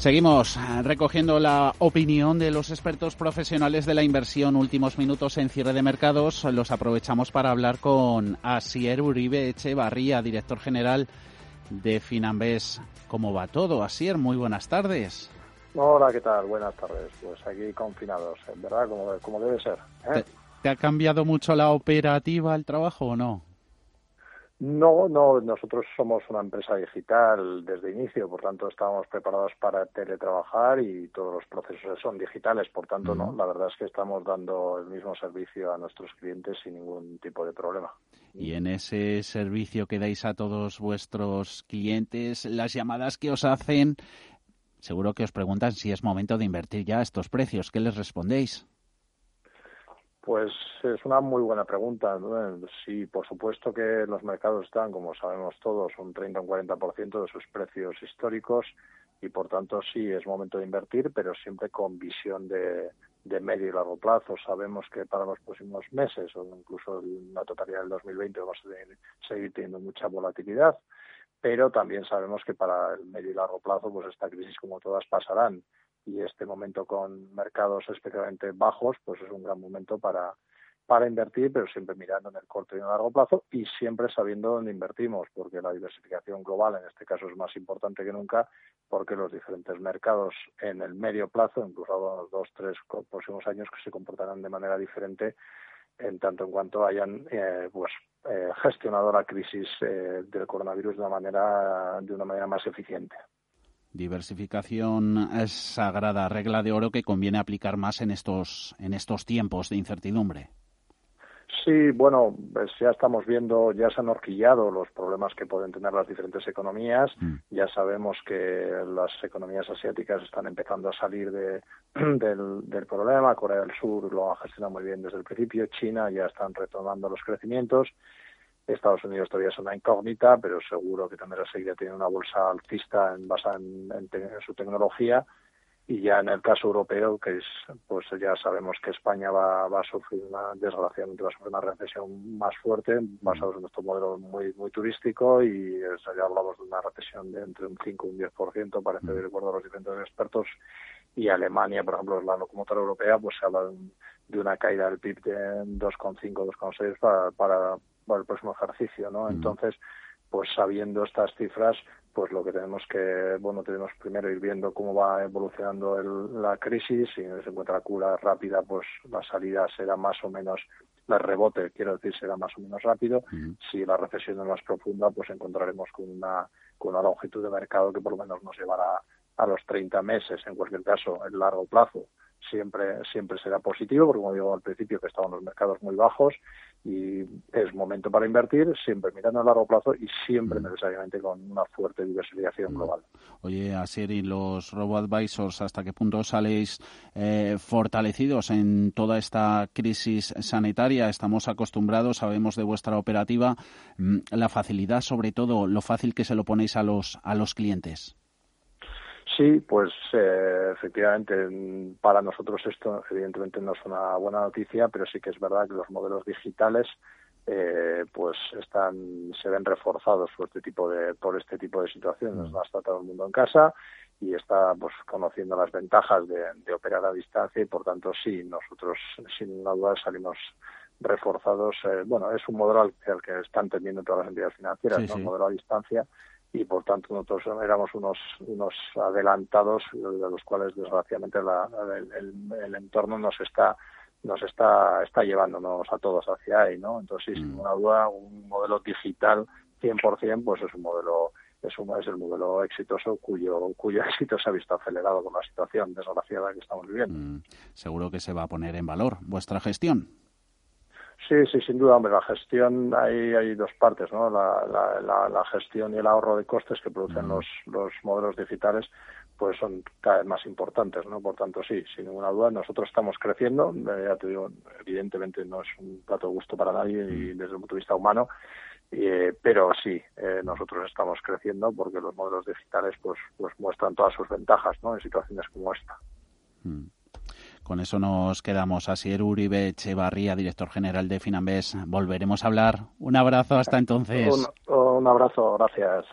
Seguimos recogiendo la opinión de los expertos profesionales de la inversión. Últimos minutos en cierre de mercados. Los aprovechamos para hablar con Asier Uribe Echevarría, director general de Finambés. ¿Cómo va todo? Asier, muy buenas tardes. Hola, ¿qué tal? Buenas tardes. Pues aquí confinados, en verdad, como, como debe ser. ¿eh? ¿Te ha cambiado mucho la operativa, el trabajo o no? No, no, nosotros somos una empresa digital desde inicio, por tanto estábamos preparados para teletrabajar y todos los procesos son digitales, por tanto no, la verdad es que estamos dando el mismo servicio a nuestros clientes sin ningún tipo de problema. Y en ese servicio que dais a todos vuestros clientes, las llamadas que os hacen, seguro que os preguntan si es momento de invertir ya estos precios, ¿qué les respondéis? Pues es una muy buena pregunta. Sí, por supuesto que los mercados están, como sabemos todos, un 30 o un 40% de sus precios históricos y por tanto sí es momento de invertir, pero siempre con visión de, medio y largo plazo. Sabemos que para los próximos meses o incluso la totalidad del 2020 vamos a seguir teniendo mucha volatilidad, pero también sabemos que para el medio y largo plazo pues esta crisis como todas pasarán y este momento con mercados especialmente bajos, pues es un gran momento para, para invertir, pero siempre mirando en el corto y en el largo plazo y siempre sabiendo dónde invertimos, porque la diversificación global en este caso es más importante que nunca, porque los diferentes mercados en el medio plazo, incluso los dos, tres próximos años, que se comportarán de manera diferente en tanto en cuanto hayan eh, pues eh, gestionado la crisis eh, del coronavirus de una manera de una manera más eficiente. Diversificación es sagrada, regla de oro que conviene aplicar más en estos, en estos tiempos de incertidumbre. Sí, bueno, pues ya estamos viendo, ya se han horquillado los problemas que pueden tener las diferentes economías. Mm. Ya sabemos que las economías asiáticas están empezando a salir de, del, del, problema. Corea del Sur lo ha gestionado muy bien desde el principio. China ya están retomando los crecimientos. Estados Unidos todavía es una incógnita, pero seguro que también seguirá teniendo una bolsa alcista en, basada en, su tecnología. Y ya en el caso europeo, que es, pues ya sabemos que España va, va a sufrir una, desgraciadamente va a sufrir una recesión más fuerte, basados en nuestro modelo muy muy turístico, y ya hablamos de una recesión de entre un 5 y un 10%, parece de acuerdo a los diferentes expertos, y Alemania, por ejemplo, la locomotora europea, pues se habla de, una caída del PIB de 2,5, 2,6 para, para, para el próximo ejercicio, ¿no? Entonces, pues sabiendo estas cifras, pues lo que tenemos que, bueno, tenemos primero ir viendo cómo va evolucionando el, la crisis, si se encuentra la cura rápida, pues la salida será más o menos, el rebote, quiero decir, será más o menos rápido. Si la recesión es más profunda, pues encontraremos con una, con una longitud de mercado que por lo menos nos llevará a los 30 meses, en cualquier caso, en largo plazo siempre siempre será positivo, porque como digo al principio que estaban los mercados muy bajos y es momento para invertir, siempre mirando a largo plazo y siempre mm. necesariamente con una fuerte diversificación mm. global. Oye, Asier, los robo-advisors hasta qué punto saléis eh, fortalecidos en toda esta crisis sanitaria? Estamos acostumbrados, sabemos de vuestra operativa, mm, la facilidad, sobre todo, lo fácil que se lo ponéis a los, a los clientes. Sí, pues eh, efectivamente para nosotros esto evidentemente no es una buena noticia, pero sí que es verdad que los modelos digitales eh, pues están se ven reforzados por este tipo de por este tipo de situaciones. No está todo el mundo en casa y está pues conociendo las ventajas de, operar a distancia y por tanto sí nosotros sin duda salimos reforzados. Eh, bueno, es un modelo al, que están tendiendo todas las entidades financieras, ¿no? un modelo a distancia y por tanto nosotros éramos unos unos adelantados de los cuales desgraciadamente la, el, entorno nos está nos está está llevándonos a todos hacia ahí no entonces sin mm. ninguna duda un modelo digital 100% pues es un modelo es, un, es el modelo exitoso cuyo, cuyo éxito se ha visto acelerado con la situación desgraciada que estamos viviendo. Mm, seguro que se va a poner en valor vuestra gestión. Sí, sí, sin duda, hombre, la gestión, hay, hay dos partes, ¿no? La, la, la, gestión y el ahorro de costes que producen los, los modelos digitales, pues son cada vez más importantes, ¿no? Por tanto, sí, sin ninguna duda, nosotros estamos creciendo, eh, ya te digo, evidentemente no es un plato de gusto para nadie y desde el punto de vista humano, eh, pero sí, eh, nosotros estamos creciendo porque los modelos digitales pues, pues muestran todas sus ventajas, ¿no? En situaciones como esta. Mm. Con eso nos quedamos. Asier Uribe Echevarría, director general de Finambés. Volveremos a hablar. Un abrazo hasta entonces. un abrazo, gracias.